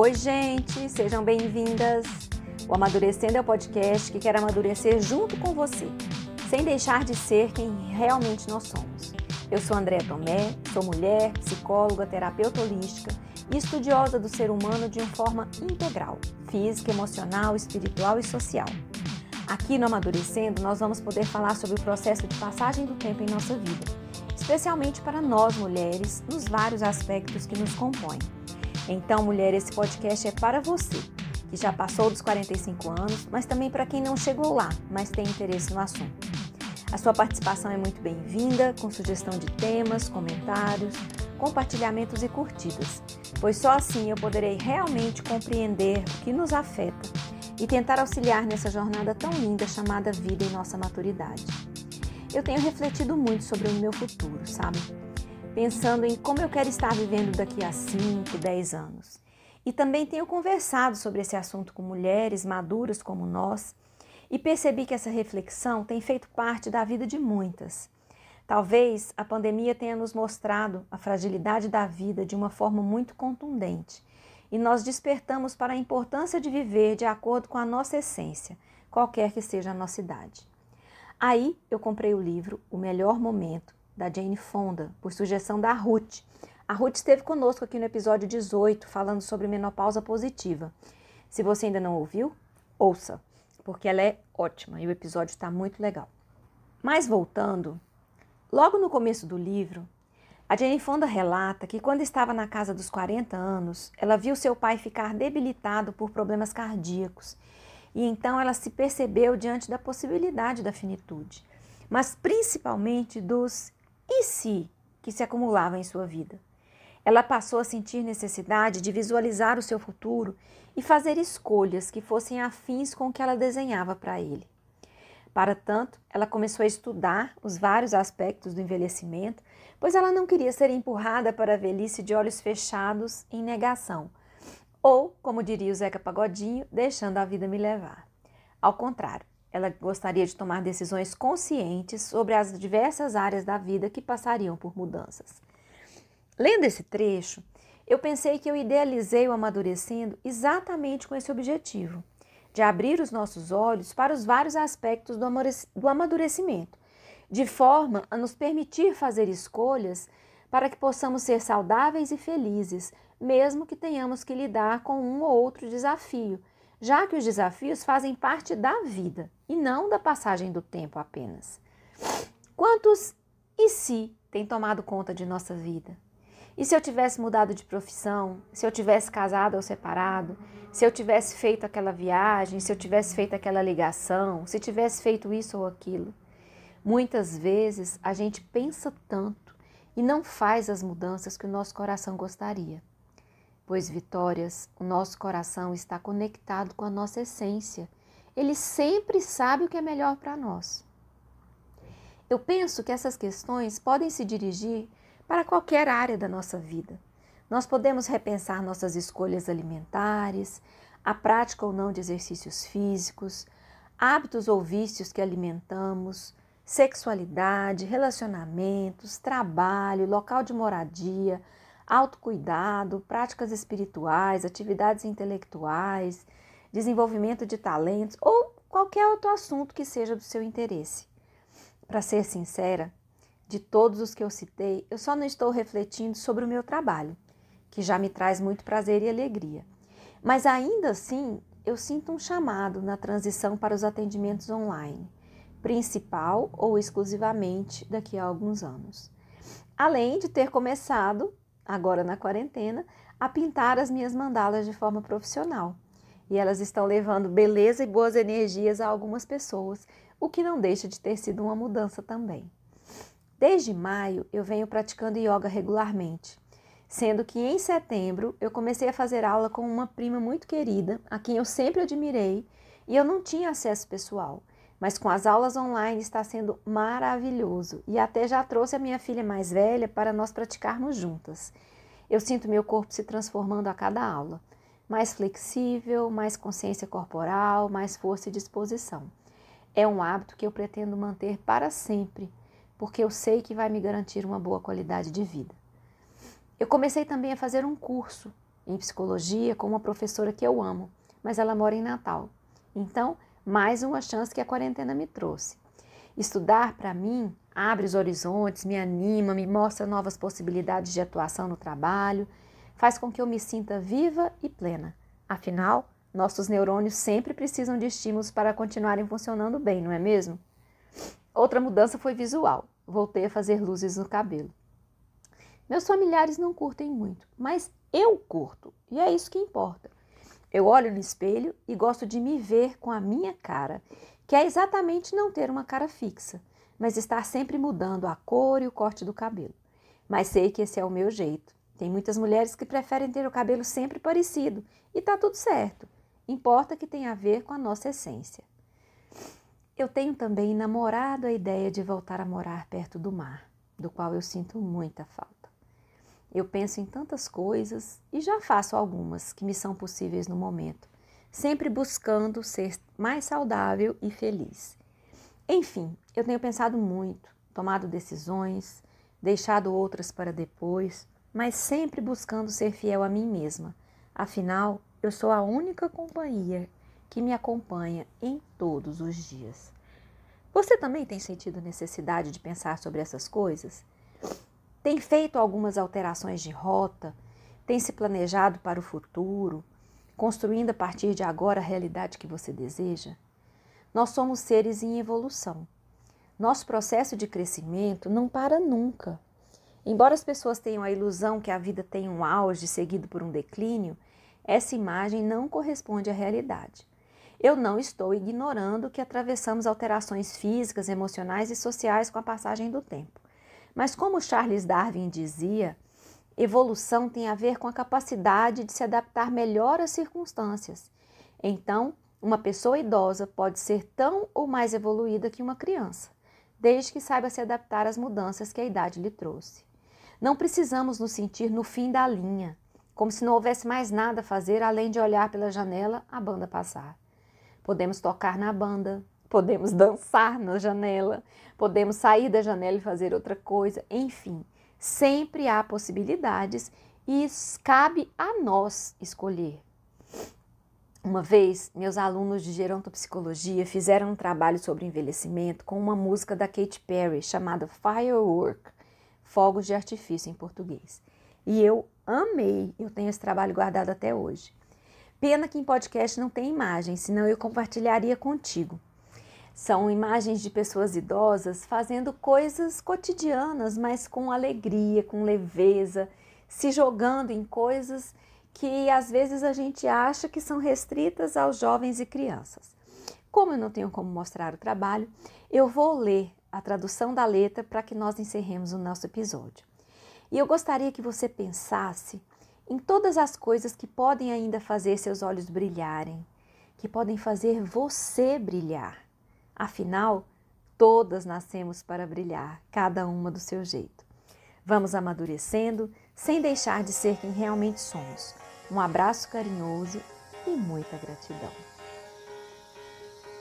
Oi, gente, sejam bem-vindas. O Amadurecendo é o podcast que quer amadurecer junto com você, sem deixar de ser quem realmente nós somos. Eu sou Andréa Tomé, sou mulher, psicóloga, terapeuta holística e estudiosa do ser humano de uma forma integral, física, emocional, espiritual e social. Aqui no Amadurecendo, nós vamos poder falar sobre o processo de passagem do tempo em nossa vida, especialmente para nós mulheres, nos vários aspectos que nos compõem. Então, mulher, esse podcast é para você, que já passou dos 45 anos, mas também para quem não chegou lá, mas tem interesse no assunto. A sua participação é muito bem-vinda, com sugestão de temas, comentários, compartilhamentos e curtidas, pois só assim eu poderei realmente compreender o que nos afeta e tentar auxiliar nessa jornada tão linda chamada vida em nossa maturidade. Eu tenho refletido muito sobre o meu futuro, sabe? Pensando em como eu quero estar vivendo daqui a 5, 10 anos. E também tenho conversado sobre esse assunto com mulheres maduras como nós e percebi que essa reflexão tem feito parte da vida de muitas. Talvez a pandemia tenha nos mostrado a fragilidade da vida de uma forma muito contundente e nós despertamos para a importância de viver de acordo com a nossa essência, qualquer que seja a nossa idade. Aí eu comprei o livro O Melhor Momento, da Jane Fonda, por sugestão da Ruth. A Ruth esteve conosco aqui no episódio 18, falando sobre menopausa positiva. Se você ainda não ouviu, ouça, porque ela é ótima e o episódio está muito legal. Mas voltando, logo no começo do livro, a Jane Fonda relata que quando estava na casa dos 40 anos, ela viu seu pai ficar debilitado por problemas cardíacos e então ela se percebeu diante da possibilidade da finitude, mas principalmente dos e se que se acumulavam em sua vida. Ela passou a sentir necessidade de visualizar o seu futuro e fazer escolhas que fossem afins com o que ela desenhava para ele. Para tanto, ela começou a estudar os vários aspectos do envelhecimento pois ela não queria ser empurrada para a velhice de olhos fechados em negação, ou, como diria o Zeca Pagodinho, deixando a vida me levar. Ao contrário, ela gostaria de tomar decisões conscientes sobre as diversas áreas da vida que passariam por mudanças. Lendo esse trecho, eu pensei que eu idealizei o amadurecendo exatamente com esse objetivo, de abrir os nossos olhos para os vários aspectos do amadurecimento de forma a nos permitir fazer escolhas para que possamos ser saudáveis e felizes, mesmo que tenhamos que lidar com um ou outro desafio, já que os desafios fazem parte da vida e não da passagem do tempo apenas. Quantos e se têm tomado conta de nossa vida? E se eu tivesse mudado de profissão, se eu tivesse casado ou separado, se eu tivesse feito aquela viagem, se eu tivesse feito aquela ligação, se tivesse feito isso ou aquilo? Muitas vezes a gente pensa tanto e não faz as mudanças que o nosso coração gostaria. Pois, Vitórias, o nosso coração está conectado com a nossa essência. Ele sempre sabe o que é melhor para nós. Eu penso que essas questões podem se dirigir para qualquer área da nossa vida. Nós podemos repensar nossas escolhas alimentares, a prática ou não de exercícios físicos, hábitos ou vícios que alimentamos, sexualidade, relacionamentos, trabalho, local de moradia, autocuidado, práticas espirituais, atividades intelectuais, desenvolvimento de talentos ou qualquer outro assunto que seja do seu interesse. Para ser sincera, de todos os que eu citei, eu só não estou refletindo sobre o meu trabalho, que já me traz muito prazer e alegria. Mas ainda assim, eu sinto um chamado na transição para os atendimentos online principal ou exclusivamente daqui a alguns anos. Além de ter começado, agora na quarentena, a pintar as minhas mandalas de forma profissional. E elas estão levando beleza e boas energias a algumas pessoas, o que não deixa de ter sido uma mudança também. Desde maio eu venho praticando yoga regularmente, sendo que em setembro eu comecei a fazer aula com uma prima muito querida, a quem eu sempre admirei, e eu não tinha acesso pessoal. Mas com as aulas online está sendo maravilhoso e até já trouxe a minha filha mais velha para nós praticarmos juntas. Eu sinto meu corpo se transformando a cada aula, mais flexível, mais consciência corporal, mais força e disposição. É um hábito que eu pretendo manter para sempre, porque eu sei que vai me garantir uma boa qualidade de vida. Eu comecei também a fazer um curso em psicologia com uma professora que eu amo, mas ela mora em Natal. Então, mais uma chance que a quarentena me trouxe. Estudar, para mim, abre os horizontes, me anima, me mostra novas possibilidades de atuação no trabalho, faz com que eu me sinta viva e plena. Afinal, nossos neurônios sempre precisam de estímulos para continuarem funcionando bem, não é mesmo? Outra mudança foi visual. Voltei a fazer luzes no cabelo. Meus familiares não curtem muito, mas eu curto e é isso que importa. Eu olho no espelho e gosto de me ver com a minha cara, que é exatamente não ter uma cara fixa, mas estar sempre mudando a cor e o corte do cabelo. Mas sei que esse é o meu jeito. Tem muitas mulheres que preferem ter o cabelo sempre parecido e tá tudo certo. Importa que tenha a ver com a nossa essência. Eu tenho também namorado a ideia de voltar a morar perto do mar, do qual eu sinto muita falta. Eu penso em tantas coisas e já faço algumas que me são possíveis no momento, sempre buscando ser mais saudável e feliz. Enfim, eu tenho pensado muito, tomado decisões, deixado outras para depois, mas sempre buscando ser fiel a mim mesma. Afinal, eu sou a única companhia que me acompanha em todos os dias. Você também tem sentido necessidade de pensar sobre essas coisas? Tem feito algumas alterações de rota? Tem se planejado para o futuro? Construindo a partir de agora a realidade que você deseja? Nós somos seres em evolução. Nosso processo de crescimento não para nunca. Embora as pessoas tenham a ilusão que a vida tem um auge seguido por um declínio, essa imagem não corresponde à realidade. Eu não estou ignorando que atravessamos alterações físicas, emocionais e sociais com a passagem do tempo. Mas como Charles Darwin dizia, evolução tem a ver com a capacidade de se adaptar melhor às circunstâncias. Então, uma pessoa idosa pode ser tão ou mais evoluída que uma criança, desde que saiba se adaptar às mudanças que a idade lhe trouxe. Não precisamos nos sentir no fim da linha, como se não houvesse mais nada a fazer além de olhar pela janela a banda passar. Podemos tocar na banda, podemos dançar na janela, podemos sair da janela e fazer outra coisa, enfim, sempre há possibilidades e cabe a nós escolher. Uma vez, meus alunos de gerontopsicologia fizeram um trabalho sobre envelhecimento com uma música da Katy Perry chamada Firework, Fogos de Artifício em português. E eu amei, eu tenho esse trabalho guardado até hoje. Pena que em podcast não tem imagem, senão eu compartilharia contigo. São imagens de pessoas idosas fazendo coisas cotidianas, mas com alegria, com leveza, se jogando em coisas que às vezes a gente acha que são restritas aos jovens e crianças. Como eu não tenho como mostrar o trabalho, eu vou ler a tradução da letra para que nós encerremos o nosso episódio. E eu gostaria que você pensasse em todas as coisas que podem ainda fazer seus olhos brilharem, que podem fazer você brilhar. Afinal, todas nascemos para brilhar, cada uma do seu jeito. Vamos amadurecendo sem deixar de ser quem realmente somos. Um abraço carinhoso e muita gratidão.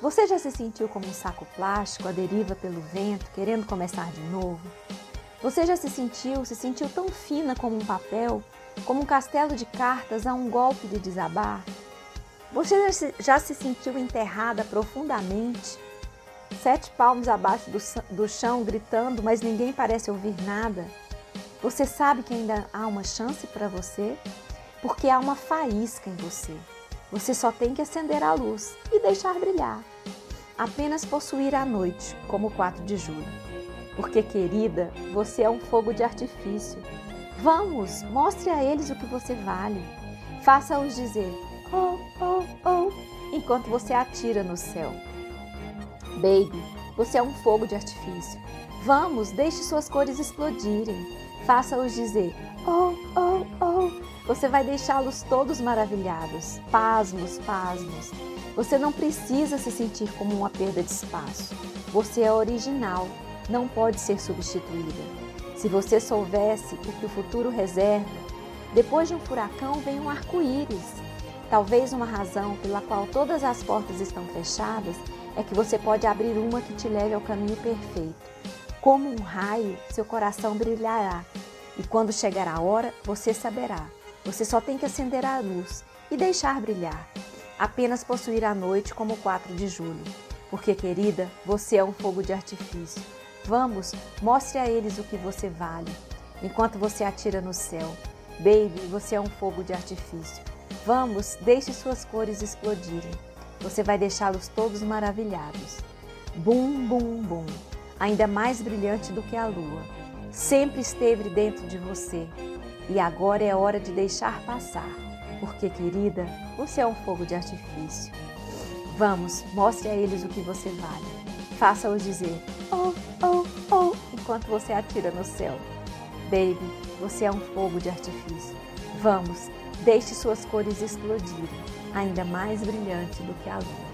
Você já se sentiu como um saco plástico à deriva pelo vento, querendo começar de novo? Você já se sentiu, se sentiu tão fina como um papel, como um castelo de cartas a um golpe de desabar? Você já se, já se sentiu enterrada profundamente, sete palmos abaixo do, do chão, gritando, mas ninguém parece ouvir nada. Você sabe que ainda há uma chance para você? Porque há uma faísca em você. Você só tem que acender a luz e deixar brilhar. Apenas possuir a noite, como o 4 de julho. Porque, querida, você é um fogo de artifício. Vamos, mostre a eles o que você vale. Faça-os dizer oh, oh, oh, enquanto você atira no céu. Baby, você é um fogo de artifício. Vamos, deixe suas cores explodirem. Faça-os dizer: Oh, oh, oh. Você vai deixá-los todos maravilhados, pasmos, pasmos. Você não precisa se sentir como uma perda de espaço. Você é original, não pode ser substituída. Se você soubesse o que o futuro reserva, depois de um furacão vem um arco-íris. Talvez uma razão pela qual todas as portas estão fechadas é que você pode abrir uma que te leve ao caminho perfeito. Como um raio, seu coração brilhará, e quando chegar a hora, você saberá. Você só tem que acender a luz e deixar brilhar. Apenas possuir a noite como o 4 de julho. Porque, querida, você é um fogo de artifício. Vamos, mostre a eles o que você vale. Enquanto você atira no céu. Baby, você é um fogo de artifício. Vamos, deixe suas cores explodirem. Você vai deixá-los todos maravilhados. Bum, bum, bum. Ainda mais brilhante do que a lua. Sempre esteve dentro de você. E agora é hora de deixar passar. Porque, querida, você é um fogo de artifício. Vamos, mostre a eles o que você vale. Faça-os dizer oh, oh, oh enquanto você atira no céu. Baby, você é um fogo de artifício. Vamos, deixe suas cores explodirem, ainda mais brilhante do que a lua.